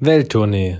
Welttournee,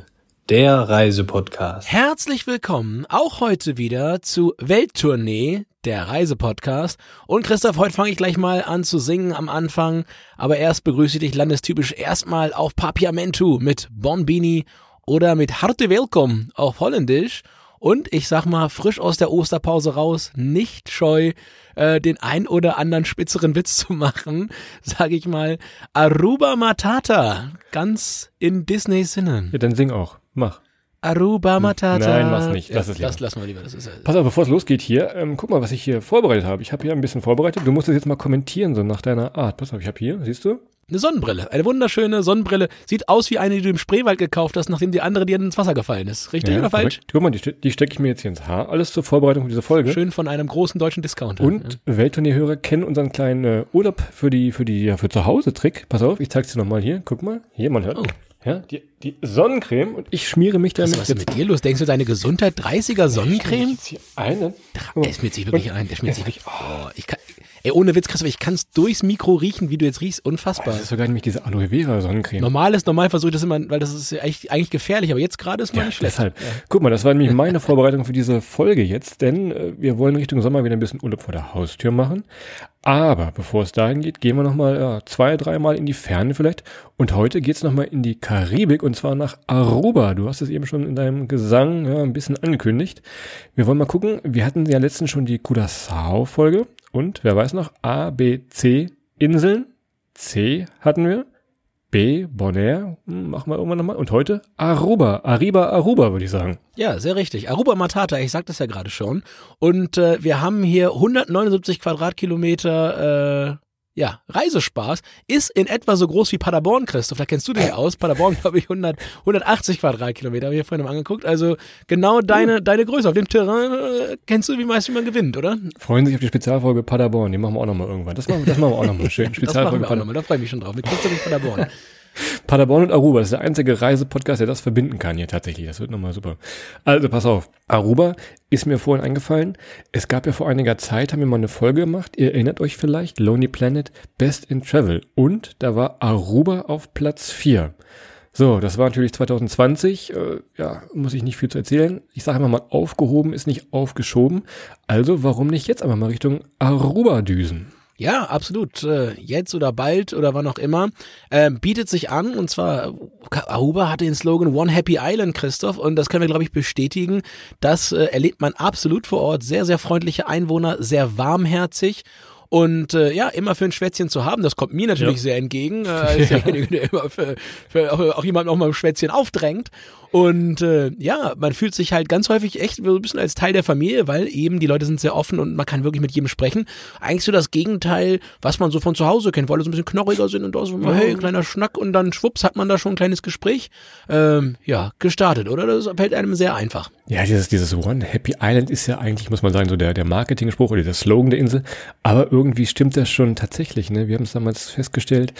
der Reisepodcast. Herzlich willkommen auch heute wieder zu Welttournee, der Reisepodcast. Und Christoph, heute fange ich gleich mal an zu singen am Anfang. Aber erst begrüße ich dich landestypisch erstmal auf Papiamentu mit Bonbini oder mit Harte Welkom auf Holländisch. Und ich sag mal, frisch aus der Osterpause raus, nicht scheu, äh, den ein oder anderen spitzeren Witz zu machen, sage ich mal, Aruba Matata, ganz in Disneys Sinne. Ja, dann sing auch. Mach. Aruba Matata. Nein, mach's nicht. Lass ja, es lieber. Das lassen wir lieber. Das ist, Pass auf, bevor es losgeht hier, ähm, guck mal, was ich hier vorbereitet habe. Ich habe hier ein bisschen vorbereitet. Du musst es jetzt mal kommentieren, so nach deiner Art. Pass auf, ich habe hier, siehst du? Eine Sonnenbrille, eine wunderschöne Sonnenbrille. Sieht aus wie eine, die du im Spreewald gekauft hast, nachdem die andere dir ins Wasser gefallen ist. Richtig oder falsch? korrekt. Guck mal, die, die stecke ich mir jetzt hier ins Haar. Alles zur Vorbereitung für diese Folge. Schön von einem großen deutschen Discounter. Und Welttournierhörer kennen unseren kleinen äh, Urlaub für die, für die, ja, für zu Hause Trick. Pass auf, ich zeig's dir nochmal hier. Guck mal. Hier, man hört. Oh. Ja, die, die Sonnencreme und ich schmiere mich Was, damit was ist mit dir los? Denkst du, deine Gesundheit 30er Sonnencreme? jetzt hier einen. Der schmiert sich wirklich ein. Der schmiert sich wirklich. Oh, ich kann, ey, ohne Witz, Christoph, ich kann's durchs Mikro riechen, wie du jetzt riechst. Unfassbar. Das ist sogar nämlich diese Aloe Vera Sonnencreme. Normal ist, normal versuche ich das immer, weil das ist ja eigentlich, eigentlich gefährlich, aber jetzt gerade ist mal Ja, nicht schlecht. deshalb. Guck mal, das war nämlich meine Vorbereitung für diese Folge jetzt, denn äh, wir wollen Richtung Sommer wieder ein bisschen Urlaub vor der Haustür machen. Aber bevor es dahin geht, gehen wir nochmal ja, zwei, dreimal in die Ferne vielleicht. Und heute geht's noch nochmal in die Karibik und zwar nach Aruba. Du hast es eben schon in deinem Gesang ja, ein bisschen angekündigt. Wir wollen mal gucken, wir hatten ja letztens schon die Curaçao-Folge und wer weiß noch, A, B, C Inseln. C hatten wir. B, Bonaire, hm, machen wir irgendwann nochmal. Und heute Aruba, Arriba, Aruba, würde ich sagen. Ja, sehr richtig. Aruba Matata, ich sagte es ja gerade schon. Und äh, wir haben hier 179 Quadratkilometer, äh, ja, Reisespaß. Ist in etwa so groß wie Paderborn, Christoph. Da kennst du dich ja aus. Paderborn, glaube ich, 100, 180 Quadratkilometer. Habe ich ja vorhin mal angeguckt. Also genau deine, deine Größe. Auf dem Terrain äh, kennst du, wie meist wie man gewinnt, oder? Freuen sich auf die Spezialfolge Paderborn, die machen wir auch nochmal irgendwann. Das machen, das machen wir auch nochmal schön. Spezialfolge wir auch Pader nochmal. Da freue ich mich schon drauf. Mit Christoph in Paderborn. Paderborn und Aruba, das ist der einzige Reisepodcast, der das verbinden kann hier tatsächlich. Das wird nochmal super. Also pass auf, Aruba ist mir vorhin eingefallen. Es gab ja vor einiger Zeit, haben wir mal eine Folge gemacht, ihr erinnert euch vielleicht, Lonely Planet, Best in Travel. Und da war Aruba auf Platz 4. So, das war natürlich 2020. Äh, ja, muss ich nicht viel zu erzählen. Ich sage immer mal, aufgehoben ist nicht aufgeschoben. Also warum nicht jetzt einfach mal Richtung Aruba düsen? Ja, absolut. Äh, Jetzt oder bald oder wann auch immer. Äh, bietet sich an und zwar Aruba hatte den Slogan One Happy Island, Christoph, und das können wir, glaube ich, bestätigen. Das äh, erlebt man absolut vor Ort. Sehr, sehr freundliche Einwohner, sehr warmherzig. Und äh, ja, immer für ein Schwätzchen zu haben, das kommt mir natürlich Ja. sehr entgegen. Äh, als derjenige, der immer für, für auch, auch jemanden auch mal ein Schwätzchen aufdrängt. Und äh, ja, man fühlt sich halt ganz häufig echt so ein bisschen als Teil der Familie, weil eben die Leute sind sehr offen und man kann wirklich mit jedem sprechen. Eigentlich so das Gegenteil, was man so von zu Hause kennt, wo alle so ein bisschen knorriger sind und da so mal, hey, kleiner Schnack und dann schwupps hat man da schon ein kleines Gespräch. Ähm, ja, gestartet, oder? Das fällt einem sehr einfach. Ja, dieses, dieses One Happy Island ist ja eigentlich, muss man sagen, so der, der Marketing-Spruch oder der Slogan der Insel. Aber irgendwie stimmt das schon tatsächlich. Ne? Wir haben es damals festgestellt,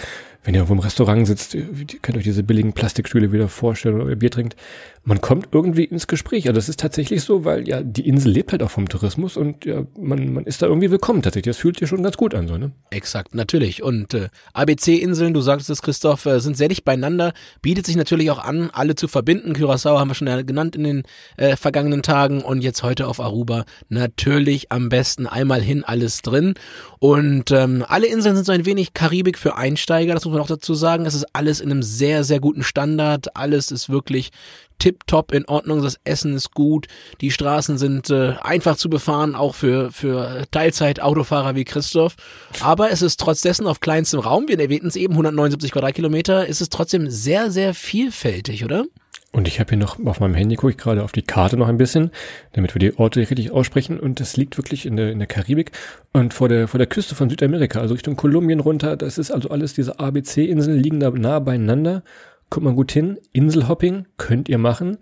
wenn ihr irgendwo im Restaurant sitzt, ihr könnt euch diese billigen Plastikstühle wieder vorstellen oder ihr Bier trinkt, man kommt irgendwie ins Gespräch. Also das ist tatsächlich so, weil ja die Insel lebt halt auch vom Tourismus und ja, man, man ist da irgendwie willkommen tatsächlich. Das fühlt sich schon ganz gut an, so, ne? Exakt, natürlich. Und äh, ABC-Inseln, du sagtest es, Christoph, äh, sind sehr dicht beieinander, bietet sich natürlich auch an, alle zu verbinden. Curaçao haben wir schon ja genannt in den äh, vergangenen Tagen und jetzt heute auf Aruba. Natürlich am besten einmal hin, alles drin. Und ähm, alle Inseln sind so ein wenig Karibik für Einsteiger, das muss man auch dazu sagen. Es ist alles in einem sehr, sehr guten Standard. Alles ist wirklich tipptopp in Ordnung, das Essen ist gut, die Straßen sind äh, einfach zu befahren, auch für, für Teilzeit-Autofahrer wie Christoph. Aber es ist trotz dessen auf kleinstem Raum, wir erwähnten es eben, 179 Quadratkilometer, ist es trotzdem sehr, sehr vielfältig, oder? Und ich habe hier noch auf meinem Handy, gucke ich gerade auf die Karte noch ein bisschen, damit wir die Orte richtig aussprechen. Und das liegt wirklich in der, in der Karibik und vor der, vor der Küste von Südamerika, also Richtung Kolumbien runter. Das ist also alles, diese ABC-Inseln liegen da nah beieinander. Kommt man gut hin. Inselhopping könnt ihr machen.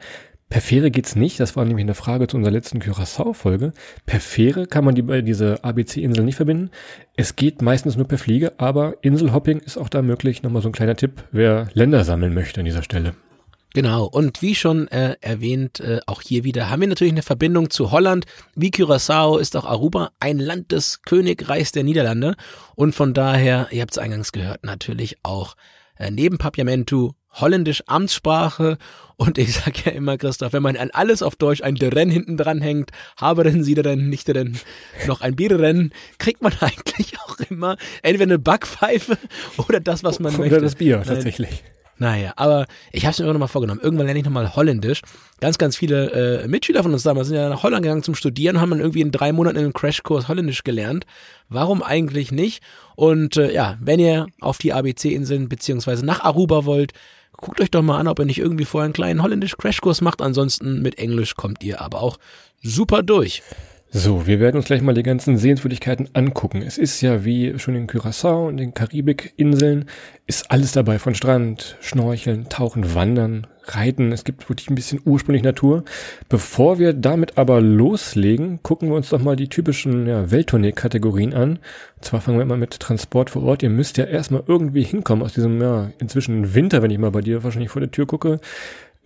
Per Fähre geht's nicht. Das war nämlich eine Frage zu unserer letzten Curaçao-Folge. Per Fähre kann man die bei diese ABC-Inseln nicht verbinden. Es geht meistens nur per Fliege, aber Inselhopping ist auch da möglich. Nochmal so ein kleiner Tipp, wer Länder sammeln möchte an dieser Stelle. Genau, und wie schon äh, erwähnt, äh, auch hier wieder haben wir natürlich eine Verbindung zu Holland. Wie Curaçao ist auch Aruba ein Land des Königreichs der Niederlande und von daher, ihr habt es eingangs gehört, natürlich auch äh, neben Papiamentu Holländisch Amtssprache und ich sag ja immer, Christoph, wenn man an alles auf Deutsch ein Deren hinten dran hängt, Haberen, Siederen, Nichteren, noch ein Biereren, kriegt man eigentlich auch immer entweder eine Backpfeife oder das, was man Oder möchte. das Bier, tatsächlich. Naja, aber ich habe es mir irgendwann mal vorgenommen. Irgendwann lerne ich nochmal Holländisch. Ganz, ganz viele äh, Mitschüler von uns damals sind ja nach Holland gegangen zum Studieren, haben dann irgendwie in drei Monaten einen Crashkurs Holländisch gelernt. Warum eigentlich nicht? Und äh, ja, wenn ihr auf die ABC-Inseln beziehungsweise nach Aruba wollt, guckt euch doch mal an, ob ihr nicht irgendwie vorher einen kleinen Holländisch-Crashkurs macht. Ansonsten mit Englisch kommt ihr aber auch super durch. So, wir werden uns gleich mal die ganzen Sehenswürdigkeiten angucken. Es ist ja wie schon in Curaçao und den Karibikinseln, ist alles dabei von Strand, Schnorcheln, Tauchen, Wandern, Reiten. Es gibt wirklich ein bisschen ursprünglich Natur. Bevor wir damit aber loslegen, gucken wir uns doch mal die typischen ja, Welttournee-Kategorien an. Und zwar fangen wir immer mit Transport vor Ort. Ihr müsst ja erstmal irgendwie hinkommen aus diesem, ja, inzwischen Winter, wenn ich mal bei dir wahrscheinlich vor der Tür gucke.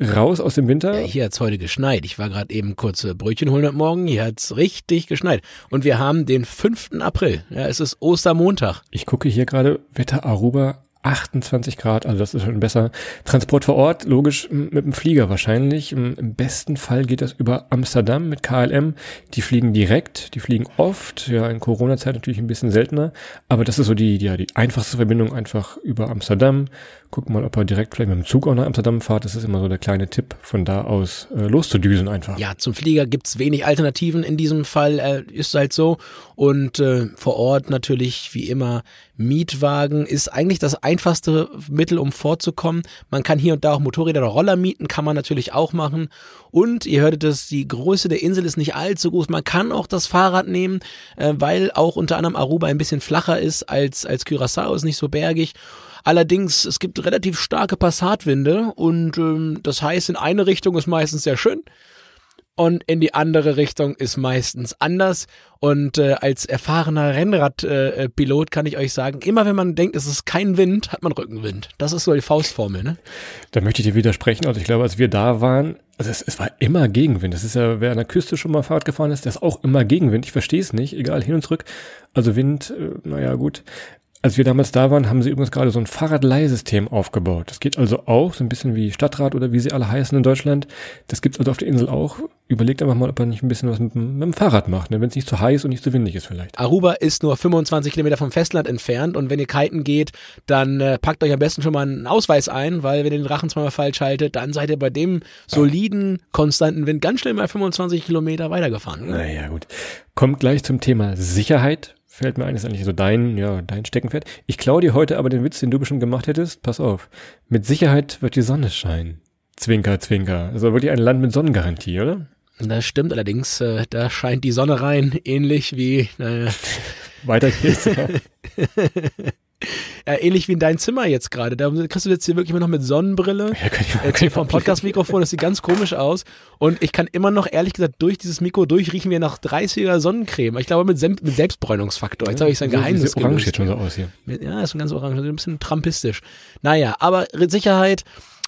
Raus aus dem Winter. Ja, hier hat's heute geschneit. Ich war gerade eben kurz äh, Brötchen holen heute Morgen. Hier hat's richtig geschneit. Und wir haben den 5. April. Ja, es ist Ostermontag. Ich gucke hier gerade Wetter Aruba 28 Grad, also das ist schon besser. Transport vor Ort, logisch mit dem Flieger wahrscheinlich. Im im besten Fall geht das über Amsterdam mit KLM. Die fliegen direkt, die fliegen oft, ja in Corona-Zeit natürlich ein bisschen seltener, aber das ist so die, ja, die einfachste Verbindung einfach über Amsterdam. Guck mal, ob er direkt vielleicht mit dem Zug auch nach Amsterdam fahrt. Das ist immer so der kleine Tipp, von da aus äh, loszudüsen einfach. Ja, zum Flieger gibt's wenig Alternativen in diesem Fall, äh, ist halt so. Und äh, vor Ort natürlich wie immer Mietwagen ist eigentlich das einfachste Mittel, um vorzukommen. Man kann hier und da auch Motorräder oder Roller mieten, kann man natürlich auch machen. Und ihr hörtet es, die Größe der Insel ist nicht allzu groß. Man kann auch das Fahrrad nehmen, äh, weil auch unter anderem Aruba ein bisschen flacher ist als, als Curaçao, ist nicht so bergig. Allerdings, es gibt relativ starke Passatwinde und ähm, das heißt, in eine Richtung ist meistens sehr schön und in die andere Richtung ist meistens anders. Und äh, als erfahrener Rennradpilot äh, Pilot kann ich euch sagen, immer wenn man denkt, es ist kein Wind, hat man Rückenwind. Das ist so die Faustformel, ne? Da möchte ich dir widersprechen. Also ich glaube, als wir da waren, also es, es war immer Gegenwind. Das ist ja, wer an der Küste schon mal Fahrrad gefahren ist, der ist auch immer Gegenwind. Ich verstehe es nicht, egal hin und zurück. Also Wind, äh, naja gut. Als wir damals da waren, haben sie übrigens gerade so ein Fahrradleihsystem aufgebaut. Das geht also auch, so ein bisschen wie Stadtrat oder wie sie alle heißen in Deutschland. Das gibt's also auf der Insel auch. Überlegt einfach mal, ob er nicht ein bisschen was mit, dem- mit dem Fahrrad macht, ne? wenn es nicht zu heiß und nicht zu windig ist vielleicht. Aruba ist nur 25 Kilometer vom Festland entfernt und wenn ihr kiten geht, dann äh, packt euch am besten schon mal einen Ausweis ein, weil wenn ihr den Drachen zweimal falsch haltet, dann seid ihr bei dem soliden, konstanten Wind ganz schnell mal 25 Kilometer weitergefahren. Ne? Naja, gut. Kommt gleich zum Thema Sicherheit. Fällt mir ein, ist eigentlich so dein, ja, dein Steckenpferd. Ich klaue dir heute aber den Witz, den du bestimmt gemacht hättest. Pass auf. Mit Sicherheit wird die Sonne scheinen. Zwinker, zwinker. Also wirklich ein Land mit Sonnengarantie, oder? Das stimmt allerdings, äh, da scheint die Sonne rein, ähnlich wie äh, Weiter geht's. äh, ähnlich wie in dein Zimmer jetzt gerade. Da kriegst du jetzt hier wirklich immer noch mit Sonnenbrille. ja, kann ich, hier vom Podcast-Mikrofon, das sieht ganz komisch aus. Und ich kann immer noch, ehrlich gesagt, durch dieses Mikro durchriechen wir nach 30er Sonnencreme. Ich glaube, mit, Sem mit Selbstbräunungsfaktor. Jetzt habe ich sein So- Geheimnis Orange gelöst. sieht schon so aus hier. Ja, ist schon ganz orange, ein bisschen trampistisch. Naja, aber Sicherheit,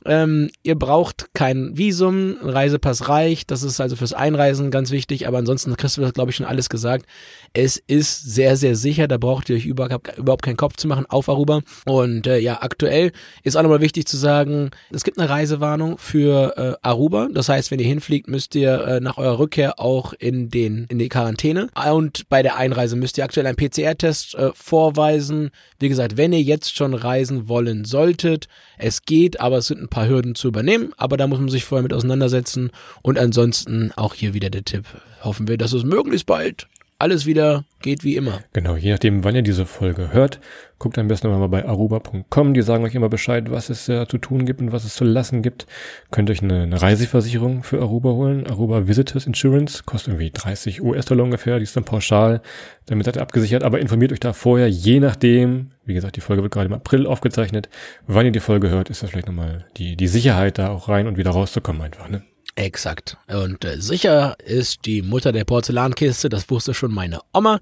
ähm, ihr braucht kein Visum, ein Reisepass reicht, das ist also fürs Einreisen ganz wichtig, aber ansonsten, Christoph hat glaube ich schon alles gesagt. Es ist sehr, sehr sicher, da braucht ihr euch überhaupt, überhaupt keinen Kopf zu machen auf Aruba. Und äh, ja, aktuell ist auch nochmal wichtig zu sagen, es gibt eine Reisewarnung für äh, Aruba. Das heißt, wenn ihr hinfliegt, müsst ihr äh, nach eurer Rückkehr auch in den in die Quarantäne. Und bei der Einreise müsst ihr aktuell einen PCR-Test äh, vorweisen. Wie gesagt, wenn ihr jetzt schon reisen wollen solltet, es geht, aber es sind ein paar Hürden zu übernehmen. Aber da muss man sich vorher mit auseinandersetzen. Und ansonsten auch hier wieder der Tipp. Hoffen wir, dass es möglichst bald alles wieder geht wie immer. Genau, je nachdem, wann ihr diese Folge hört, guckt am besten nochmal bei aruba.com. Die sagen euch immer Bescheid, was es äh, zu tun gibt und was es zu lassen gibt. Könnt euch eine, eine Reiseversicherung für Aruba holen. Aruba Visitors Insurance kostet irgendwie 30 US-Dollar ungefähr. Die ist dann pauschal. Damit seid ihr abgesichert. Aber informiert euch da vorher, je nachdem, wie gesagt, die Folge wird gerade im April aufgezeichnet. Wann ihr die Folge hört, ist das vielleicht nochmal die, die Sicherheit, da auch rein und wieder rauszukommen einfach, ne? Exakt. Und äh, sicher ist die Mutter der Porzellankiste, das wusste schon meine Oma.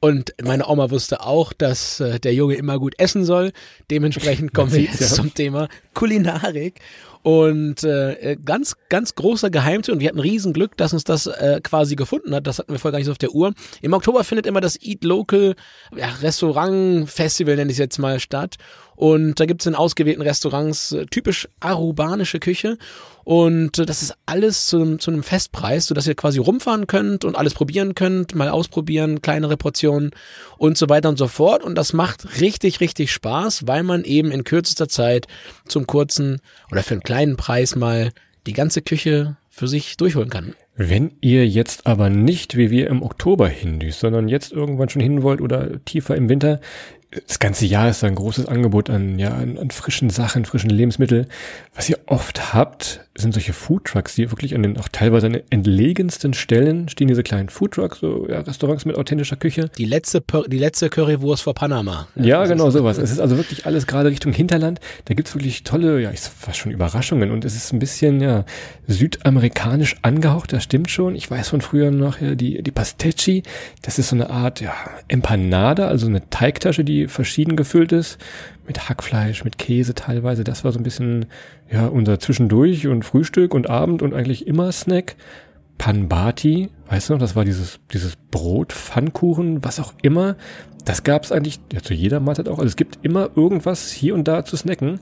Und meine Oma wusste auch, dass äh, der Junge immer gut essen soll. Dementsprechend kommen wir jetzt Ja. zum Thema Kulinarik. Und äh, ganz, ganz großer Geheimtipp. Und wir hatten Riesenglück, dass uns das äh, quasi gefunden hat. Das hatten wir vorher gar nicht so auf der Uhr. Im Oktober findet immer das Eat Local ja, Restaurant Festival, nenne ich es jetzt mal, statt. Und da gibt's in ausgewählten Restaurants äh, typisch arubanische Küche. Und äh, das ist alles zu, einem- zu einem Festpreis, sodass ihr quasi rumfahren könnt und alles probieren könnt, mal ausprobieren, kleinere Portionen und so weiter und so fort. Und das macht richtig, richtig Spaß, weil man eben in kürzester Zeit zum kurzen oder für einen kleinen Preis mal die ganze Küche für sich durchholen kann. Wenn ihr jetzt aber nicht wie wir im Oktober hindüst, sondern jetzt irgendwann schon hin wollt oder tiefer im Winter, das ganze Jahr ist da ein großes Angebot an, ja, an, an frischen Sachen, frischen Lebensmitteln. Was ihr oft habt, sind solche Foodtrucks, die wirklich an den auch teilweise an den entlegensten Stellen stehen diese kleinen Foodtrucks, so ja, Restaurants mit authentischer Küche. Die letzte, die letzte Currywurst vor Panama. Ja, genau sowas. Es ist also wirklich alles gerade Richtung Hinterland. Da gibt's wirklich tolle, ja, ich fast schon Überraschungen. Und es ist ein bisschen, ja, südamerikanisch angehaucht, das stimmt schon. Ich weiß von früher noch, ja, die, die Pastecchi, das ist so eine Art, ja, Empanada, also eine Teigtasche, die verschieden gefüllt ist. Mit Hackfleisch, mit Käse teilweise. Das war so ein bisschen, ja, unser Zwischendurch und Frühstück und Abend und eigentlich immer Snack. Panbati, weißt du noch, das war dieses, dieses Brot, Pfannkuchen, was auch immer. Das gab's eigentlich ja, zu jeder Mahlzeit auch. Also es gibt immer irgendwas hier und da zu snacken.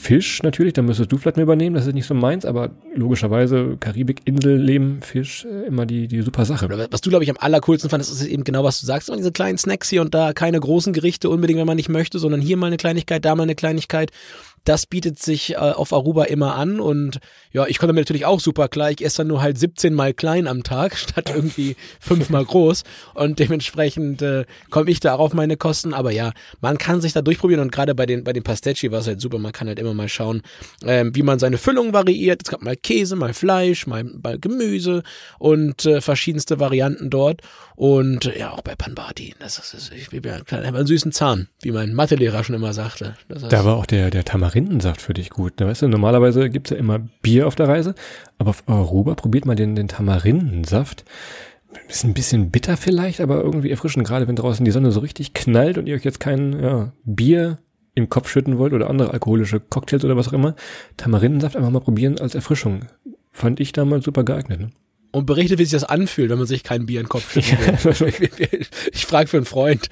Fisch natürlich, da müsstest du vielleicht mal übernehmen, das ist nicht so meins, aber logischerweise Karibik, Insel, Leben, Fisch, äh, immer die, die super Sache. Was du, glaube ich, am allercoolsten fandest, ist eben genau, was du sagst. Diese kleinen Snacks hier und da, keine großen Gerichte unbedingt, wenn man nicht möchte, sondern hier mal eine Kleinigkeit, da mal eine Kleinigkeit. Das bietet sich äh, auf Aruba immer an und ja, ich komme damit natürlich auch super klar. Ich esse dann nur halt 17 mal klein am Tag statt irgendwie fünfmal groß und dementsprechend äh, komme ich da auch auf meine Kosten. Aber ja, man kann sich da durchprobieren und gerade bei den bei den Pastecchi war es halt super. Man kann halt immer mal schauen, ähm, wie man seine Füllung variiert. Es gab mal Käse, mal Fleisch, mal, mal Gemüse und äh, verschiedenste Varianten dort. Und äh, ja, auch bei Panbati. Das ist, ich bin ja einen süßen Zahn, wie mein Mathelehrer schon immer sagte. Da war auch der, der Tamarindensaft für dich gut. Da weißt du, normalerweise gibt's ja immer Bier auf der Reise, aber auf Aruba probiert mal den, den Tamarindensaft. Ist ein bisschen bitter vielleicht, aber irgendwie erfrischend, gerade wenn draußen die Sonne so richtig knallt und ihr euch jetzt kein ja, Bier im Kopf schütten wollt oder andere alkoholische Cocktails oder was auch immer. Tamarindensaft einfach mal probieren als Erfrischung. Fand ich damals super geeignet. Ne? und berichtet, wie sich das anfühlt, wenn man sich kein Bier in den Kopf schütten will. ich ich frage für einen Freund.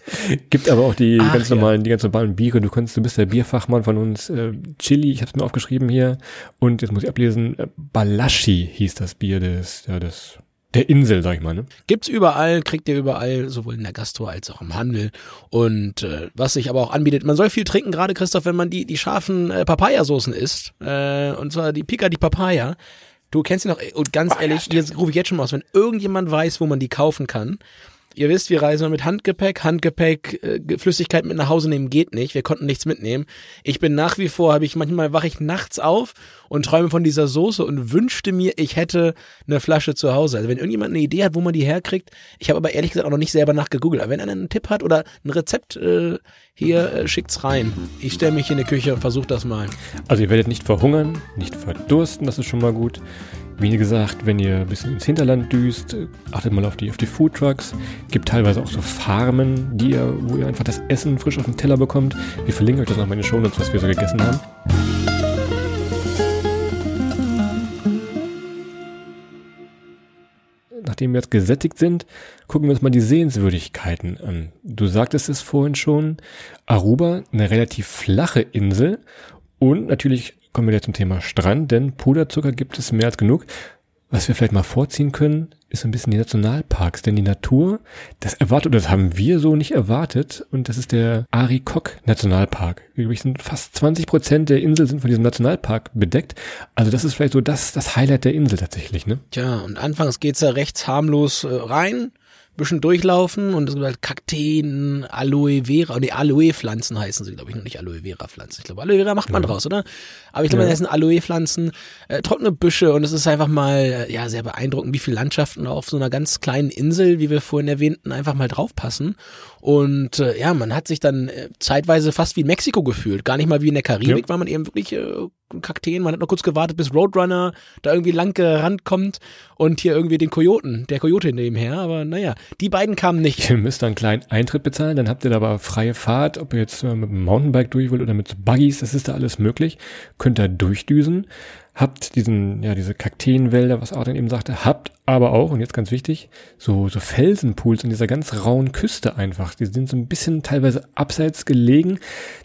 Gibt aber auch die Ach, ganz ja. normalen, die ganz normalen Biere. Du kannst, du bist der Bierfachmann von uns. Äh, Chili, ich habe es mir aufgeschrieben hier. Und jetzt muss ich ablesen. Äh, Balashi hieß das Bier des, ja, des der Insel, sag ich mal. Ne? Gibt's überall, kriegt ihr überall, sowohl in der Gastro als auch im Handel. Und äh, was sich aber auch anbietet, man soll viel trinken, gerade Christoph, wenn man die, die scharfen äh, Papayasoßen isst. Äh, und zwar die Pica di Papaya. Du kennst sie noch, ey, und ganz ehrlich, hier rufe ich jetzt schon mal aus, wenn irgendjemand weiß, wo man die kaufen kann. Ihr wisst, wir reisen mit Handgepäck. Handgepäck, äh, Flüssigkeit mit nach Hause nehmen geht nicht. Wir konnten nichts mitnehmen. Ich bin nach wie vor, habe ich manchmal wache ich nachts auf und träume von dieser Soße und wünschte mir, ich hätte eine Flasche zu Hause. Also wenn irgendjemand eine Idee hat, wo man die herkriegt, ich habe aber ehrlich gesagt auch noch nicht selber nachgegoogelt. Aber wenn einer einen Tipp hat oder ein Rezept, äh, hier äh, schickt's rein. Ich stelle mich in die Küche und versuche das mal. Also ihr werdet nicht verhungern, nicht verdursten, das ist schon mal gut. Wie gesagt, wenn ihr ein bisschen ins Hinterland düst, achtet mal auf die, auf die Foodtrucks. Gibt teilweise auch so Farmen, die ihr, wo ihr einfach das Essen frisch auf den Teller bekommt. Wir verlinken euch das noch in den Shownotes, was wir so gegessen haben. Nachdem wir jetzt gesättigt sind, gucken wir uns mal die Sehenswürdigkeiten an. Du sagtest es vorhin schon, Aruba, eine relativ flache Insel und natürlich kommen wir jetzt zum Thema Strand, denn Puderzucker gibt es mehr als genug. Was wir vielleicht mal vorziehen können, ist ein bisschen die Nationalparks, denn die Natur, das erwartet, oder das haben wir so nicht erwartet, und das ist der Arikok Nationalpark. Übrigens sind fast 20 Prozent der Insel sind von diesem Nationalpark bedeckt. Also das ist vielleicht so das, das Highlight der Insel tatsächlich, ne? Tja, und anfangs geht's ja rechts harmlos äh, rein, bisschen durchlaufen und es gibt halt Kakteen, Aloe Vera, nee, Aloe-Pflanzen heißen sie, glaube ich, noch nicht Aloe Vera-Pflanzen. Ich glaube, Aloe Vera macht man draus, oder? Aber ich glaube, Ja. das sind Aloe-Pflanzen, äh, trockene Büsche und es ist einfach mal, äh, ja, sehr beeindruckend, wie viele Landschaften auf so einer ganz kleinen Insel, wie wir vorhin erwähnten, einfach mal draufpassen. Und äh, ja, man hat sich dann äh, zeitweise fast wie in Mexiko gefühlt. Gar nicht mal wie in der Karibik, Ja. weil man eben wirklich äh, Kakteen, man hat noch kurz gewartet, bis Roadrunner da irgendwie lang gerannt kommt und hier irgendwie den Kojoten, der Kojote nebenher. Aber naja, die beiden kamen nicht. Ihr müsst einen kleinen Eintritt bezahlen, dann habt ihr da aber freie Fahrt, ob ihr jetzt äh, mit dem Mountainbike durch wollt oder mit Buggies, das ist da alles möglich. Könnt da durchdüsen. Habt diesen, ja, diese Kakteenwälder, was Adrian eben sagte, habt aber auch, und jetzt ganz wichtig, so, so Felsenpools an dieser ganz rauen Küste einfach. Die sind so ein bisschen teilweise abseits gelegen.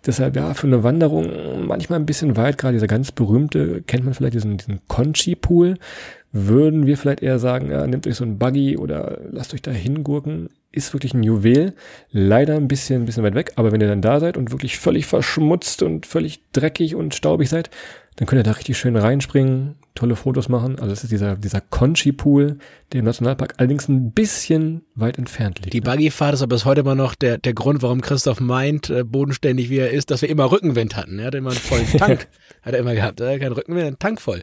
Deshalb, ja, für eine Wanderung manchmal ein bisschen weit. Gerade dieser ganz berühmte, kennt man vielleicht diesen, diesen Conchi-Pool. Würden wir vielleicht eher sagen, ja, nehmt euch so ein Buggy oder lasst euch da hingurken. Ist wirklich ein Juwel. Leider ein bisschen, ein bisschen weit weg. Aber wenn ihr dann da seid und wirklich völlig verschmutzt und völlig dreckig und staubig seid, dann könnt ihr da richtig schön reinspringen, tolle Fotos machen. Also es ist dieser, dieser Conchi-Pool, der im Nationalpark allerdings ein bisschen weit entfernt liegt. Die Buggyfahrt ist aber bis heute immer noch der, der Grund, warum Christoph meint, äh, bodenständig wie er ist, dass wir immer Rückenwind hatten. Er hatte immer einen vollen Tank, hat er immer gehabt. Er hat keinen Rückenwind, einen Tank voll.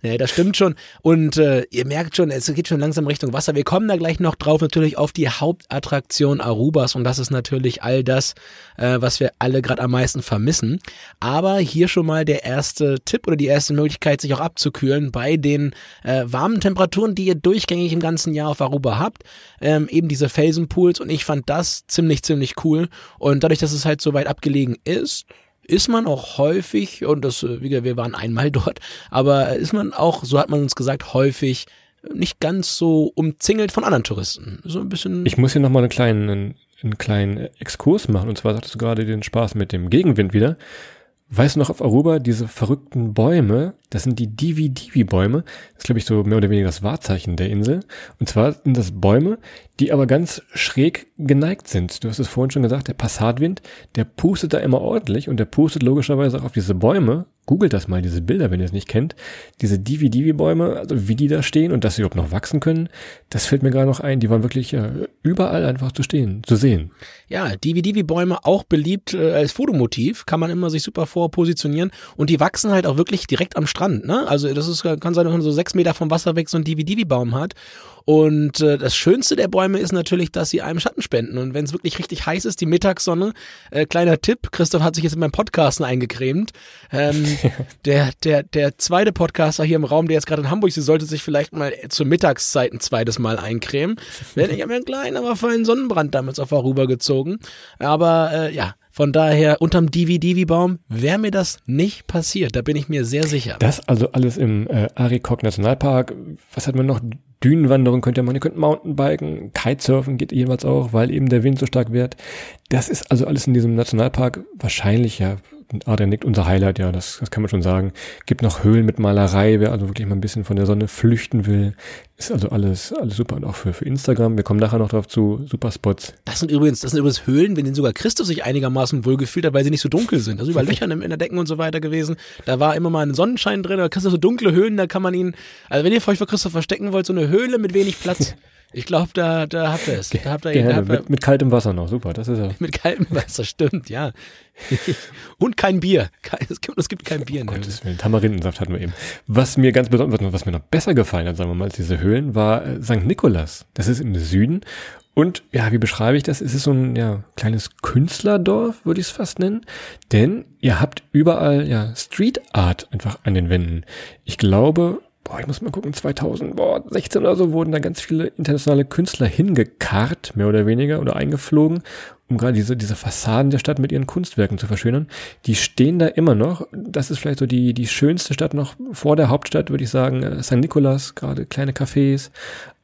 Ja, das stimmt schon. Und äh, ihr merkt schon, es geht schon langsam Richtung Wasser. Wir kommen da gleich noch drauf, natürlich auf die Hauptattraktion Arubas. Und das ist natürlich all das, äh, was wir alle gerade am meisten vermissen. Aber hier schon mal der erste Tipp oder die erste Möglichkeit, sich auch abzukühlen bei den äh, warmen Temperaturen, die ihr durchgängig im ganzen Jahr auf Aruba habt. Ähm, eben diese Felsenpools. Und ich fand das ziemlich, ziemlich cool. Und dadurch, dass es halt so weit abgelegen ist, ist man auch häufig, und das, äh, wie gesagt, wir waren einmal dort, aber ist man auch, so hat man uns gesagt, häufig nicht ganz so umzingelt von anderen Touristen. So ein bisschen. Ich muss hier nochmal einen kleinen, einen, einen kleinen Exkurs machen. Und zwar hattest du gerade den Spaß mit dem Gegenwind wieder. Weißt du noch auf Aruba diese verrückten Bäume? Das sind die Divi-Divi-Bäume. Das ist, glaube ich, so mehr oder weniger das Wahrzeichen der Insel. Und zwar sind das Bäume, die aber ganz schräg geneigt sind. Du hast es vorhin schon gesagt, der Passatwind, der pustet da immer ordentlich und der pustet logischerweise auch auf diese Bäume googelt das mal, diese Bilder, wenn ihr es nicht kennt. Diese Divi-Divi-Bäume, also wie die da stehen und dass sie überhaupt noch wachsen können, das fällt mir gerade noch ein. Die waren wirklich ja, überall einfach zu stehen, zu sehen. Ja, Divi-Divi-Bäume auch beliebt äh, als Fotomotiv, kann man immer sich super vorpositionieren und die wachsen halt auch wirklich direkt am Strand. Ne? Also das ist, kann sein, dass man so sechs Meter vom Wasser weg so ein Divi-Divi-Baum hat und äh, das Schönste der Bäume ist natürlich, dass sie einem Schatten spenden. Und wenn es wirklich richtig heiß ist, die Mittagssonne, äh, kleiner Tipp, Christoph hat sich jetzt in meinem Podcasten eingecremt. Ähm, der, der, der zweite Podcaster hier im Raum, der jetzt gerade in Hamburg ist, sollte sich vielleicht mal zur Mittagszeit ein zweites Mal eincremen. Denn ich habe mir einen kleinen, aber feinen Sonnenbrand damals auf Aruba gezogen. Aber äh, ja, von daher, unterm Divi-Divi-Baum wäre mir das nicht passiert. Da bin ich mir sehr sicher. Das also alles im äh, Arikok Nationalpark. Was hat man noch? Dünenwanderung könnt ihr machen, ihr könnt Mountainbiken, Kitesurfen geht jeweils auch, weil eben der Wind so stark wird. Das ist also alles in diesem Nationalpark wahrscheinlich ja Adrian nickt, unser Highlight, ja, das, das kann man schon sagen. Gibt noch Höhlen mit Malerei, wer also wirklich mal ein bisschen von der Sonne flüchten will. Ist also alles, alles super und auch für, für Instagram. Wir kommen nachher noch drauf zu super Spots. Das sind übrigens, das sind übrigens Höhlen, wenn denen sogar Christus sich einigermaßen wohlgefühlt hat, weil sie nicht so dunkel sind. Also überall Löcher in, in der Decken und so weiter gewesen. Da war immer mal ein Sonnenschein drin, aber Christoph so dunkle Höhlen, da kann man ihn, also wenn ihr euch vor Christoph verstecken wollt, so eine Höhle mit wenig Platz. Ich glaube, da, da habt ihr es. Da habt ihr, Gerne, habt ihr, mit, mit kaltem Wasser noch, super, das ist ja. Mit kaltem Wasser, stimmt, ja. Und kein Bier. Es gibt, es gibt kein Bier. Oh, Gottes Willen, Tamarindensaft hatten wir eben. Was mir ganz besonders, was mir noch besser gefallen hat, sagen wir mal, als diese Höhlen, war äh, St. Nikolas. Das ist im Süden. Und ja, wie beschreibe ich das? Es ist so ein ja, kleines Künstlerdorf, würde ich es fast nennen. Denn ihr habt überall ja Street Art einfach an den Wänden. Ich glaube, boah, ich muss mal gucken, 2016 oder so wurden da ganz viele internationale Künstler hingekarrt, mehr oder weniger, oder eingeflogen, um gerade diese, diese Fassaden der Stadt mit ihren Kunstwerken zu verschönern. Die stehen da immer noch. Das ist vielleicht so die, die schönste Stadt noch vor der Hauptstadt, würde ich sagen. Äh, St. Nikolas, gerade kleine Cafés.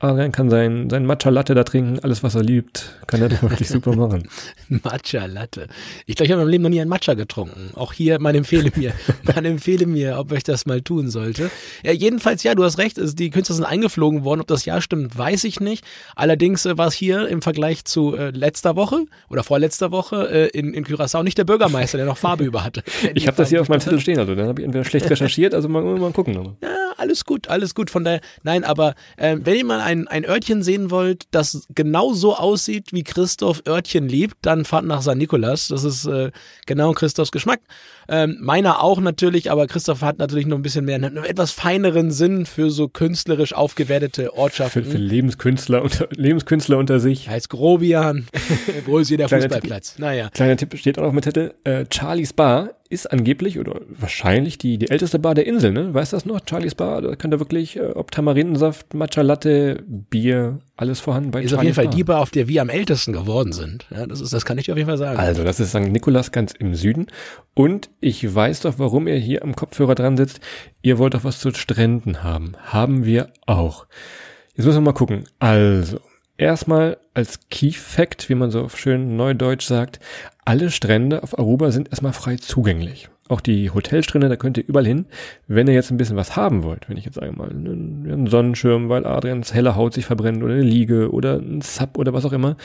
Adrian kann sein, sein Matcha Latte da trinken, alles was er liebt, kann er da wirklich super machen. Matcha Latte. Ich glaube, ich habe in meinem Leben noch nie einen Matcha getrunken. Auch hier, man empfehle mir, man empfehle mir, ob ich das mal tun sollte. Ja, jedenfalls, ja, du hast recht, also die Künstler sind eingeflogen worden. Ob das Jahr stimmt, weiß ich nicht. Allerdings äh, war es hier im Vergleich zu äh, letzter Woche oder vorletzter Woche äh, in, in Curaçao nicht der Bürgermeister, der noch Farbe über hatte. Ich habe das hier auf meinem Zettel stehen, also dann habe ich entweder schlecht recherchiert, also mal, mal gucken. Nochmal. Ja, alles gut, alles gut. Von daher, nein, aber äh, wenn ihr mal ein, ein Örtchen sehen wollt, das genau so aussieht, wie Christoph Örtchen liebt, dann fahrt nach San Nikolas. Das ist äh, genau Christophs Geschmack. Ähm, meiner auch natürlich, aber Christoph hat natürlich noch ein bisschen mehr, einen etwas feineren Sinn für so künstlerisch aufgewertete Ortschaften. Für, für Lebenskünstler, unter, Lebenskünstler unter sich. Als Grobian, wo ist hier der Fußballplatz? Tipp, naja. Kleiner Tipp steht auch noch mit Titel, äh, Charlie's Bar ist angeblich oder wahrscheinlich die, die älteste Bar der Insel, ne? Weißt du das noch? Charlies Bar, da kann da wirklich, äh, ob Tamarindensaft, Matcha Latte, Bier, alles vorhanden bei Ist Charlies auf jeden Fall Bar. die Bar, auf der wir am ältesten geworden sind. Ja, das ist, das kann ich dir auf jeden Fall sagen. Also, das ist St. Nikolas ganz im Süden. Und ich weiß doch, warum ihr hier am Kopfhörer dran sitzt. Ihr wollt doch was zu Stränden haben. Haben wir auch. Jetzt müssen wir mal gucken. Also, erstmal als Key Fact, wie man so schön neudeutsch sagt, alle Strände auf Aruba sind erstmal frei zugänglich. Auch die Hotelstrände, da könnt ihr überall hin. Wenn ihr jetzt ein bisschen was haben wollt, wenn ich jetzt sage mal einen Sonnenschirm, weil Adrians helle Haut sich verbrennt oder eine Liege oder ein Sub oder was auch immer,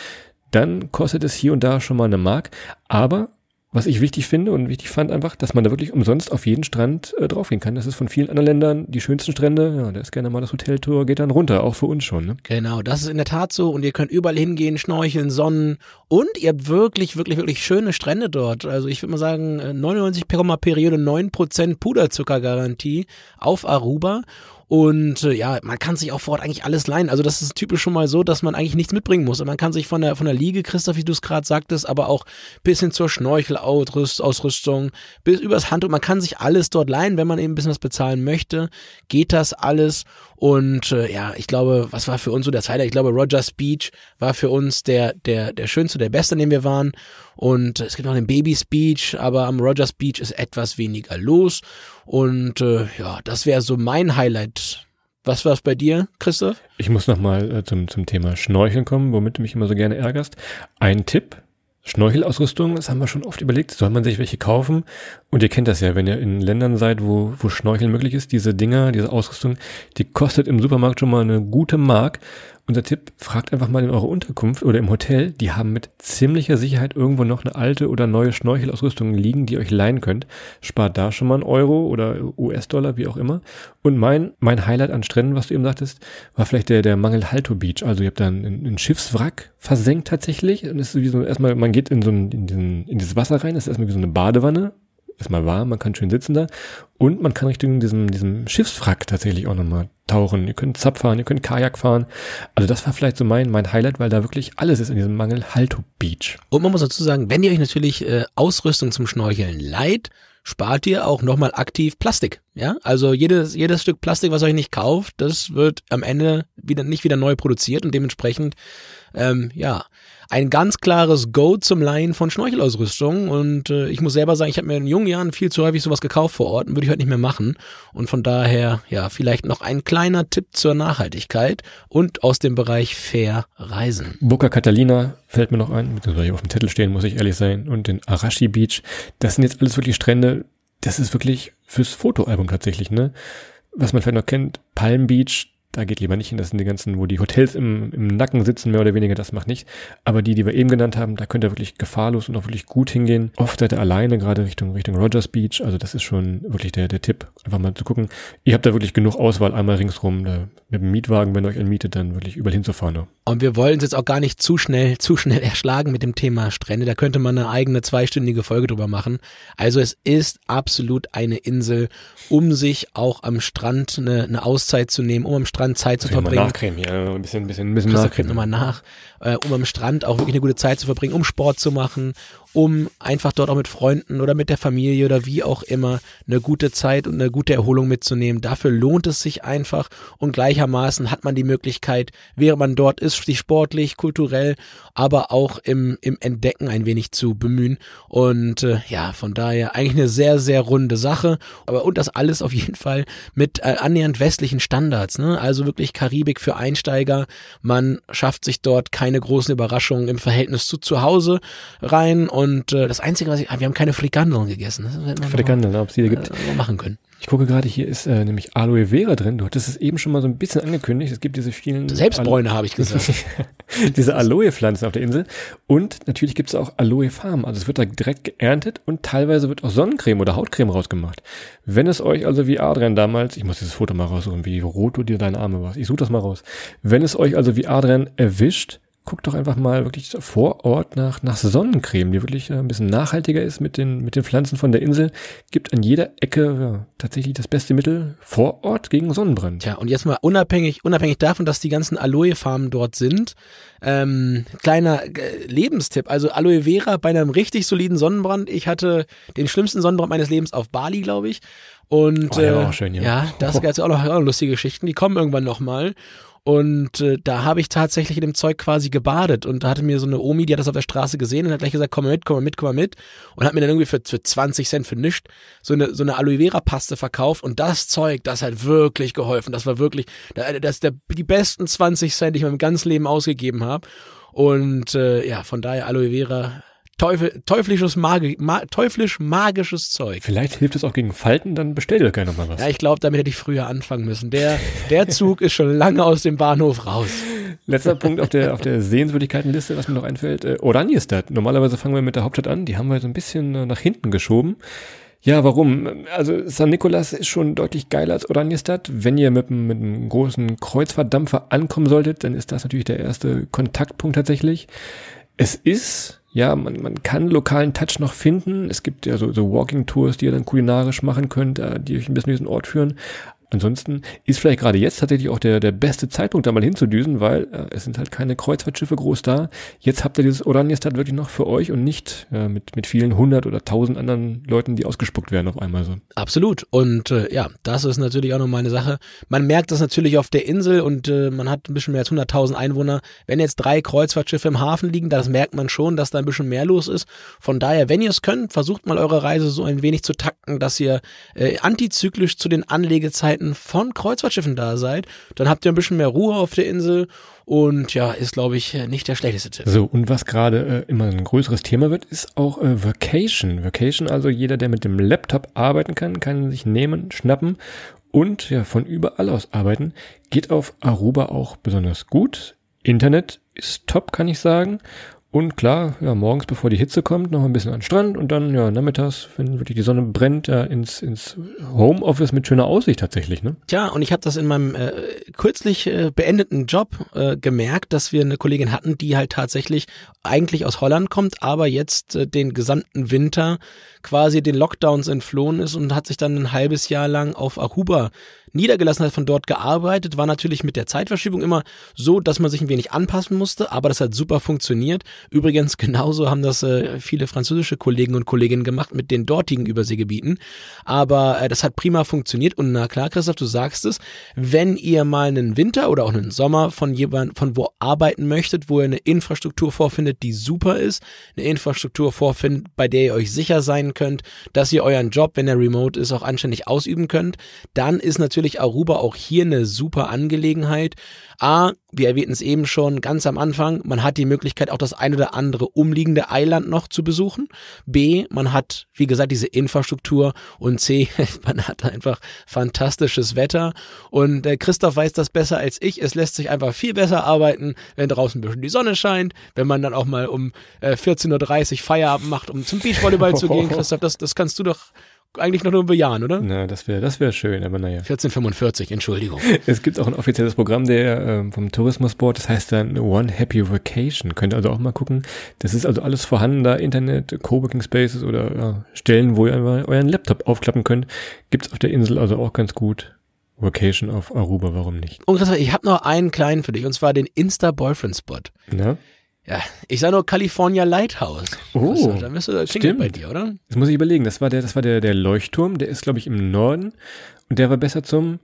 dann kostet es hier und da schon mal eine Mark. Aber was ich wichtig finde und wichtig fand einfach, dass man da wirklich umsonst auf jeden Strand äh, draufgehen kann. Das ist von vielen anderen Ländern die schönsten Strände. Ja, da ist gerne mal das Hoteltour, geht dann runter, auch für uns schon. Ne? Genau, das ist in der Tat so und ihr könnt überall hingehen, schnorcheln, sonnen und ihr habt wirklich, wirklich, wirklich schöne Strände dort. Also ich würde mal sagen, 99 Periode 9% Puderzuckergarantie auf Aruba und äh, ja, man kann sich auch vor Ort eigentlich alles leihen. Also das ist typisch schon mal so, dass man eigentlich nichts mitbringen muss. Man kann sich von der, von der Liege, Christoph, wie du es gerade sagtest, aber auch bis hin zur Schnorchelausrüstung, bis übers Handtuch. Man kann sich alles dort leihen, wenn man eben ein bisschen was bezahlen möchte. Geht das alles. Und äh, ja, ich glaube, was war für uns so der Zeit? Ich glaube, Rogers Beach war für uns der, der, der schönste, der beste, an dem wir waren. Und es gibt noch den Baby's Beach, aber am Rogers Beach ist etwas weniger los. Und äh, ja, das wäre so mein Highlight. Was war es bei dir, Christoph? Ich muss nochmal äh, zum, zum Thema Schnorcheln kommen, womit du mich immer so gerne ärgerst. Ein Tipp, Schnorchelausrüstung, das haben wir schon oft überlegt, soll man sich welche kaufen? Und ihr kennt das ja, wenn ihr in Ländern seid, wo, wo Schnorcheln möglich ist, diese Dinger, diese Ausrüstung, die kostet im Supermarkt schon mal eine gute Mark. Unser Tipp, fragt einfach mal in eurer Unterkunft oder im Hotel, die haben mit ziemlicher Sicherheit irgendwo noch eine alte oder neue Schnorchelausrüstung liegen, die ihr euch leihen könnt. Spart da schon mal einen Euro oder US-Dollar, wie auch immer. Und mein, mein Highlight an Stränden, was du eben sagtest, war vielleicht der, der Mangel Halto Beach. Also ihr habt da einen, einen Schiffswrack versenkt tatsächlich. Und es ist wie so, erstmal, man geht in so ein, in, diesen, in dieses Wasser rein, das ist erstmal wie so eine Badewanne erstmal warm, man kann schön sitzen da und man kann Richtung diesem, diesem Schiffswrack tatsächlich auch nochmal tauchen. Ihr könnt Zap fahren, ihr könnt Kajak fahren. Also das war vielleicht so mein, mein Highlight, weil da wirklich alles ist in diesem Mangel Halto Beach. Und man muss dazu sagen, wenn ihr euch natürlich äh, Ausrüstung zum Schnorcheln leiht, spart ihr auch nochmal aktiv Plastik. Ja, also jedes, jedes Stück Plastik, was euch nicht kauft, das wird am Ende wieder nicht wieder neu produziert und dementsprechend, ähm, ja, ein ganz klares Go zum Leihen von Schnorchelausrüstung. Und äh, ich muss selber sagen, ich habe mir in jungen Jahren viel zu häufig sowas gekauft vor Ort und würde ich heute nicht mehr machen. Und von daher, ja, vielleicht noch ein kleiner Tipp zur Nachhaltigkeit und aus dem Bereich Fair Reisen. Boca Catalina fällt mir noch ein, beziehungsweise auf dem Titel stehen, muss ich ehrlich sein, und den Arashi Beach. Das sind jetzt alles wirklich Strände, das ist wirklich fürs Fotoalbum tatsächlich, ne? Was man vielleicht noch kennt, Palm Beach, da geht lieber nicht hin. Das sind die ganzen, wo die Hotels im, im Nacken sitzen, mehr oder weniger, das macht nicht. Aber die, die wir eben genannt haben, da könnt ihr wirklich gefahrlos und auch wirklich gut hingehen. Oft seid ihr alleine, gerade Richtung, Richtung Rogers Beach. Also das ist schon wirklich der, der Tipp, einfach mal zu gucken. Ihr habt da wirklich genug Auswahl einmal ringsrum, da, mit dem Mietwagen, wenn ihr euch einen mietet, dann wirklich überall hinzufahren. Ne? Und wir wollen es jetzt auch gar nicht zu schnell, zu schnell erschlagen mit dem Thema Strände. Da könnte man eine eigene zweistündige Folge drüber machen. Also es ist absolut eine Insel, um sich auch am Strand eine, eine Auszeit zu nehmen, um am Strand Zeit zu verbringen Nachcreme hier, ein bisschen, ein bisschen, ein bisschen Nachcreme. nochmal nach, äh, um am Strand auch wirklich eine gute Zeit zu verbringen, um Sport zu machen, um einfach dort auch mit Freunden oder mit der Familie oder wie auch immer eine gute Zeit und eine gute Erholung mitzunehmen. Dafür lohnt es sich einfach und gleichermaßen hat man die Möglichkeit, während man dort ist, sich sportlich, kulturell, aber auch im, im Entdecken ein wenig zu bemühen. Und äh, ja, von daher eigentlich eine sehr, sehr runde Sache. Aber und das alles auf jeden Fall mit äh, annähernd westlichen Standards. Ne? Also wirklich Karibik für Einsteiger. Man schafft sich dort keine großen Überraschungen im Verhältnis zu zu Hause rein und äh, das Einzige, was ich, wir haben keine Frikandeln gegessen. Frikandeln, ob es die da gibt. Äh, machen können. Ich gucke gerade, hier ist äh, nämlich Aloe Vera drin. Du hattest es eben schon mal so ein bisschen angekündigt. Es gibt diese vielen... Selbstbräune, habe ich gesagt. diese Aloe-Pflanzen auf der Insel. Und natürlich gibt es auch Aloe-Farm. Also es wird da direkt geerntet und teilweise wird auch Sonnencreme oder Hautcreme rausgemacht. Wenn es euch also wie Adrian damals, ich muss dieses Foto mal raussuchen, wie rot du dir deine Arme warst. Ich suche das mal raus. Wenn es euch also wie Adrian erwischt, guckt doch einfach mal wirklich vor Ort nach, nach Sonnencreme, die wirklich äh, ein bisschen nachhaltiger ist mit den, mit den Pflanzen von der Insel. Gibt an jeder Ecke ja, tatsächlich das beste Mittel vor Ort gegen Sonnenbrand. Tja, und jetzt mal unabhängig, unabhängig davon, dass die ganzen Aloe-Farmen dort sind, ähm, kleiner äh, Lebenstipp. Also Aloe Vera bei einem richtig soliden Sonnenbrand. Ich hatte den schlimmsten Sonnenbrand meines Lebens auf Bali, glaube ich. Und Oh, äh, auch schön, ja. ja, das gibt's auch noch, auch noch lustige Geschichten. Die kommen irgendwann nochmal. Und äh, da habe ich tatsächlich in dem Zeug quasi gebadet. Und da hatte mir so eine Omi, die hat das auf der Straße gesehen und hat gleich gesagt, komm mal mit, komm mal mit, komm mal mit. Und hat mir dann irgendwie für, für 20 Cent für nichts so eine, so eine Aloe Vera Paste verkauft. Und das Zeug, das hat wirklich geholfen. Das war wirklich, das ist der, die besten 20 Cent, die ich in meinem ganzen Leben ausgegeben habe. Und äh, ja, von daher Aloe Vera, Teufel, teuflisches, Magi, ma, teuflisch magisches Zeug. Vielleicht hilft es auch gegen Falten, dann bestell dir gerne mal was. Ja, ich glaube, damit hätte ich früher anfangen müssen. Der, der Zug ist schon lange aus dem Bahnhof raus. Letzter Punkt auf der, auf der Sehenswürdigkeitenliste, was mir noch einfällt. Äh, Oranjestad. Normalerweise fangen wir mit der Hauptstadt an. Die haben wir so ein bisschen äh, nach hinten geschoben. Ja, warum? Also San Nicolas ist schon deutlich geiler als Oranjestad. Wenn ihr mit, einem- mit einem großen Kreuzfahrtdampfer ankommen solltet, dann ist das natürlich der erste Kontaktpunkt tatsächlich. Es ist, ja, man, man kann lokalen Touch noch finden. Es gibt ja so, so Walking-Tours, die ihr dann kulinarisch machen könnt, äh, die euch ein bisschen den Ort führen. Ansonsten ist vielleicht gerade jetzt tatsächlich auch der, der beste Zeitpunkt, da mal hinzudüsen, weil äh, es sind halt keine Kreuzfahrtschiffe groß da. Jetzt habt ihr dieses Oranjestad wirklich noch für euch und nicht äh, mit, mit vielen hundert oder tausend anderen Leuten, die ausgespuckt werden auf einmal so. Absolut. Und äh, ja, das ist natürlich auch nochmal eine Sache. Man merkt das natürlich auf der Insel und äh, man hat ein bisschen mehr als 100.000 Einwohner. Wenn jetzt drei Kreuzfahrtschiffe im Hafen liegen, das merkt man schon, dass da ein bisschen mehr los ist. Von daher, wenn ihr es könnt, versucht mal eure Reise so ein wenig zu takten, dass ihr äh, antizyklisch zu den Anlegezeiten von Kreuzfahrtschiffen da seid. Dann habt ihr ein bisschen mehr Ruhe auf der Insel und ja, ist glaube ich äh, nicht der schlechteste Tipp. So, und was gerade äh, immer ein größeres Thema wird, ist auch äh, Vacation. Vacation, also jeder, der mit dem Laptop arbeiten kann, kann sich nehmen, schnappen und ja, von überall aus arbeiten. Geht auf Aruba auch besonders gut. Internet ist top, kann ich sagen. Und klar, ja, morgens, bevor die Hitze kommt, noch ein bisschen an den Strand und dann, ja, nachmittags, wenn wirklich die Sonne brennt, ja, ins, ins Homeoffice mit schöner Aussicht tatsächlich, ne? Tja, und ich habe das in meinem äh, kürzlich äh, beendeten Job äh, gemerkt, dass wir eine Kollegin hatten, die halt tatsächlich eigentlich aus Holland kommt, aber jetzt äh, den gesamten Winter quasi den Lockdowns entflohen ist und hat sich dann ein halbes Jahr lang auf Aruba niedergelassen, hat von dort gearbeitet, war natürlich mit der Zeitverschiebung immer so, dass man sich ein wenig anpassen musste, aber das hat super funktioniert. Übrigens genauso haben das äh, viele französische Kollegen und Kolleginnen gemacht mit den dortigen Überseegebieten, aber äh, das hat prima funktioniert und na klar, Christoph, du sagst es, wenn ihr mal einen Winter oder auch einen Sommer von jemand, von wo arbeiten möchtet, wo ihr eine Infrastruktur vorfindet, die super ist, eine Infrastruktur vorfindet, bei der ihr euch sicher sein könnt, dass ihr euren Job, wenn er remote ist, auch anständig ausüben könnt, dann ist natürlich Aruba auch hier eine super Angelegenheit. A, wir erwähnten es eben schon ganz am Anfang, man hat die Möglichkeit, auch das ein oder andere umliegende Eiland noch zu besuchen. B, man hat, wie gesagt, diese Infrastruktur und C, man hat einfach fantastisches Wetter. Und äh, Christoph weiß das besser als ich. Es lässt sich einfach viel besser arbeiten, wenn draußen ein bisschen die Sonne scheint, wenn man dann auch mal um äh, 14.30 Uhr Feierabend macht, um zum Beachvolleyball zu gehen. Christoph, das, das kannst du doch eigentlich noch nur bejahen, oder? Na, das wäre, das wäre schön, aber naja. 1445, Entschuldigung. Es gibt auch ein offizielles Programm der ähm, vom Tourismusboard, das heißt dann One Happy Vacation. Könnt ihr also auch mal gucken. Das ist also alles vorhanden da, Internet, Coworking Spaces oder ja, Stellen, wo ihr euren Laptop aufklappen könnt. Gibt's auf der Insel also auch ganz gut. Vacation auf Aruba, warum nicht? Und ich habe noch einen kleinen für dich, und zwar den Insta-Boyfriend-Spot. Na? Ja, ich sag nur California Lighthouse. Oh, da du, das stimmt. bei dir, oder? Das muss ich überlegen. Das war der, das war der, der Leuchtturm. Der ist, glaube ich, im Norden. Und der war besser zum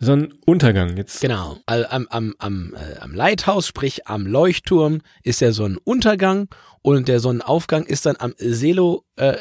Sonnenuntergang. Jetzt Genau. Am, am, am, äh, am Lighthouse, sprich am Leuchtturm, ist der Sonnenuntergang und der Sonnenaufgang ist dann am Celo, äh,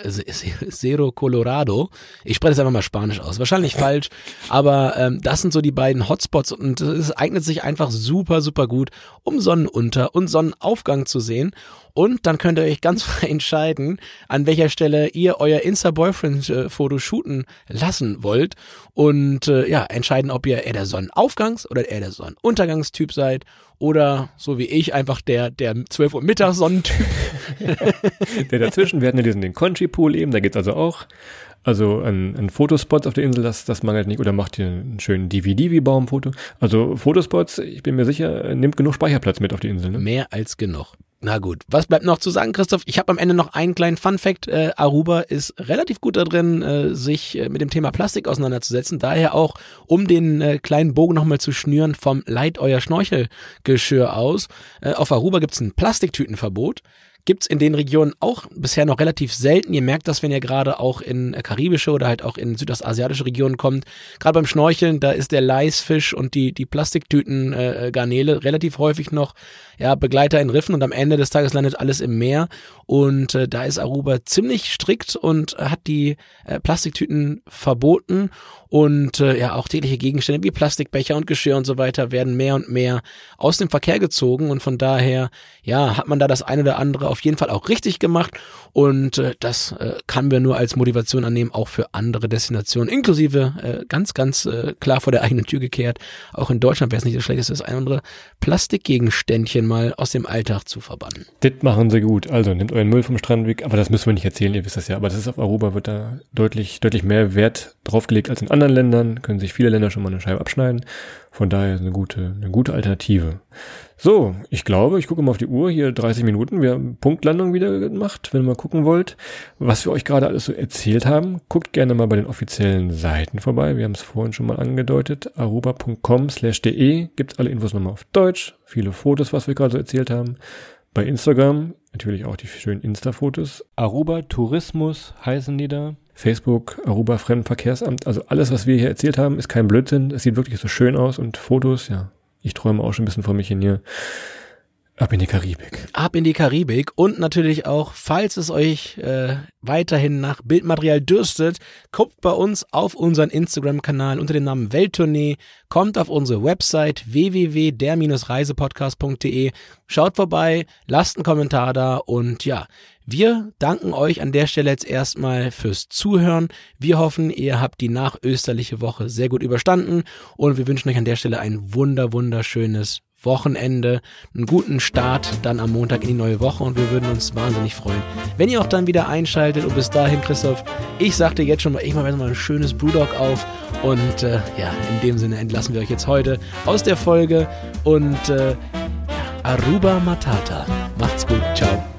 Cerro Colorado. Ich spreche das einfach mal Spanisch aus. Wahrscheinlich falsch, aber ähm, das sind so die beiden Hotspots und es eignet sich einfach super, super gut, um Sonnenunter- und Sonnenaufgang zu sehen. Und dann könnt ihr euch ganz frei entscheiden, an welcher Stelle ihr euer Insta-Boyfriend-Foto shooten lassen wollt. Und äh, ja, entscheiden, ob ihr eher der Sonnenaufgangs- oder eher der Sonnenuntergangstyp seid. Oder so wie ich, einfach der, der 12 Uhr Mittags Sonnentyp. der dazwischen. Wir hatten ja diesen den Country Pool eben. Da geht's also auch. Also ein, ein Fotospot auf der Insel, das, das mangelt nicht. Oder macht ihr einen schönen DVD-Wie-Baumfoto. Also Fotospots, ich bin mir sicher, nimmt genug Speicherplatz mit auf die Insel. Ne? Mehr als genug. Na gut, was bleibt noch zu sagen, Christoph? Ich habe am Ende noch einen kleinen Fun-Fact. Äh, Aruba ist relativ gut darin, äh, sich äh, mit dem Thema Plastik auseinanderzusetzen. Daher auch, um den äh, kleinen Bogen nochmal zu schnüren, vom Leit euer Schnorchelgeschirr aus. Äh, auf Aruba gibt's ein Plastiktütenverbot gibt's in den Regionen auch bisher noch relativ selten. Ihr merkt das, wenn ihr gerade auch in äh, karibische oder halt auch in südostasiatische Regionen kommt. Gerade beim Schnorcheln, da ist der Leisfisch und die, die Plastiktüten äh, Garnele relativ häufig noch ja, Begleiter in Riffen und am Ende des Tages landet alles im Meer. Und äh, da ist Aruba ziemlich strikt und hat die äh, Plastiktüten verboten. Und äh, ja, auch tägliche Gegenstände wie Plastikbecher und Geschirr und so weiter werden mehr und mehr aus dem Verkehr gezogen. Und von daher, ja, hat man da das eine oder andere auf jeden Fall auch richtig gemacht. Und äh, das äh, kann wir nur als Motivation annehmen, auch für andere Destinationen, inklusive äh, ganz, ganz äh, klar vor der eigenen Tür gekehrt. Auch in Deutschland wäre es nicht das Schlechteste, das ein oder andere Plastikgegenständchen mal aus dem Alltag zu verbannen. Das machen sie gut. Also nehmt euren Müll vom Strand weg, aber das müssen wir nicht erzählen, ihr wisst das ja. Aber das ist auf Aruba wird da deutlich, deutlich mehr Wert draufgelegt als in anderen Ländern. Können sich viele Länder schon mal eine Scheibe abschneiden. Von daher eine gute, eine gute Alternative. So, ich glaube, ich gucke mal auf die Uhr, hier 30 Minuten. Wir haben Punktlandung wieder gemacht. Wenn ihr mal gucken wollt, was wir euch gerade alles so erzählt haben, guckt gerne mal bei den offiziellen Seiten vorbei. Wir haben es vorhin schon mal angedeutet. aruba.com slash de gibt alle Infos nochmal auf Deutsch. Viele Fotos, was wir gerade so erzählt haben. Bei Instagram natürlich auch die schönen Insta-Fotos. Aruba Tourismus heißen die da. Facebook, Aruba Fremdenverkehrsamt. Also alles, was wir hier erzählt haben, ist kein Blödsinn. Es sieht wirklich so schön aus und Fotos, ja, ich träume auch schon ein bisschen vor mich hin hier. Ab in die Karibik. Ab in die Karibik und natürlich auch, falls es euch äh, weiterhin nach Bildmaterial dürstet, guckt bei uns auf unseren Instagram-Kanal unter dem Namen Welttournee, kommt auf unsere Website www.der-reisepodcast.de, schaut vorbei, lasst einen Kommentar da und ja, wir danken euch an der Stelle jetzt erstmal fürs Zuhören. Wir hoffen, ihr habt die nachösterliche Woche sehr gut überstanden und wir wünschen euch an der Stelle ein wunder, wunderschönes Wochenende, einen guten Start dann am Montag in die neue Woche und wir würden uns wahnsinnig freuen, wenn ihr auch dann wieder einschaltet und bis dahin, Christoph, ich sagte jetzt schon mal, ich mache mal ein schönes Brewdog auf und äh, ja, in dem Sinne entlassen wir euch jetzt heute aus der Folge und äh, Aruba Matata. Macht's gut, ciao.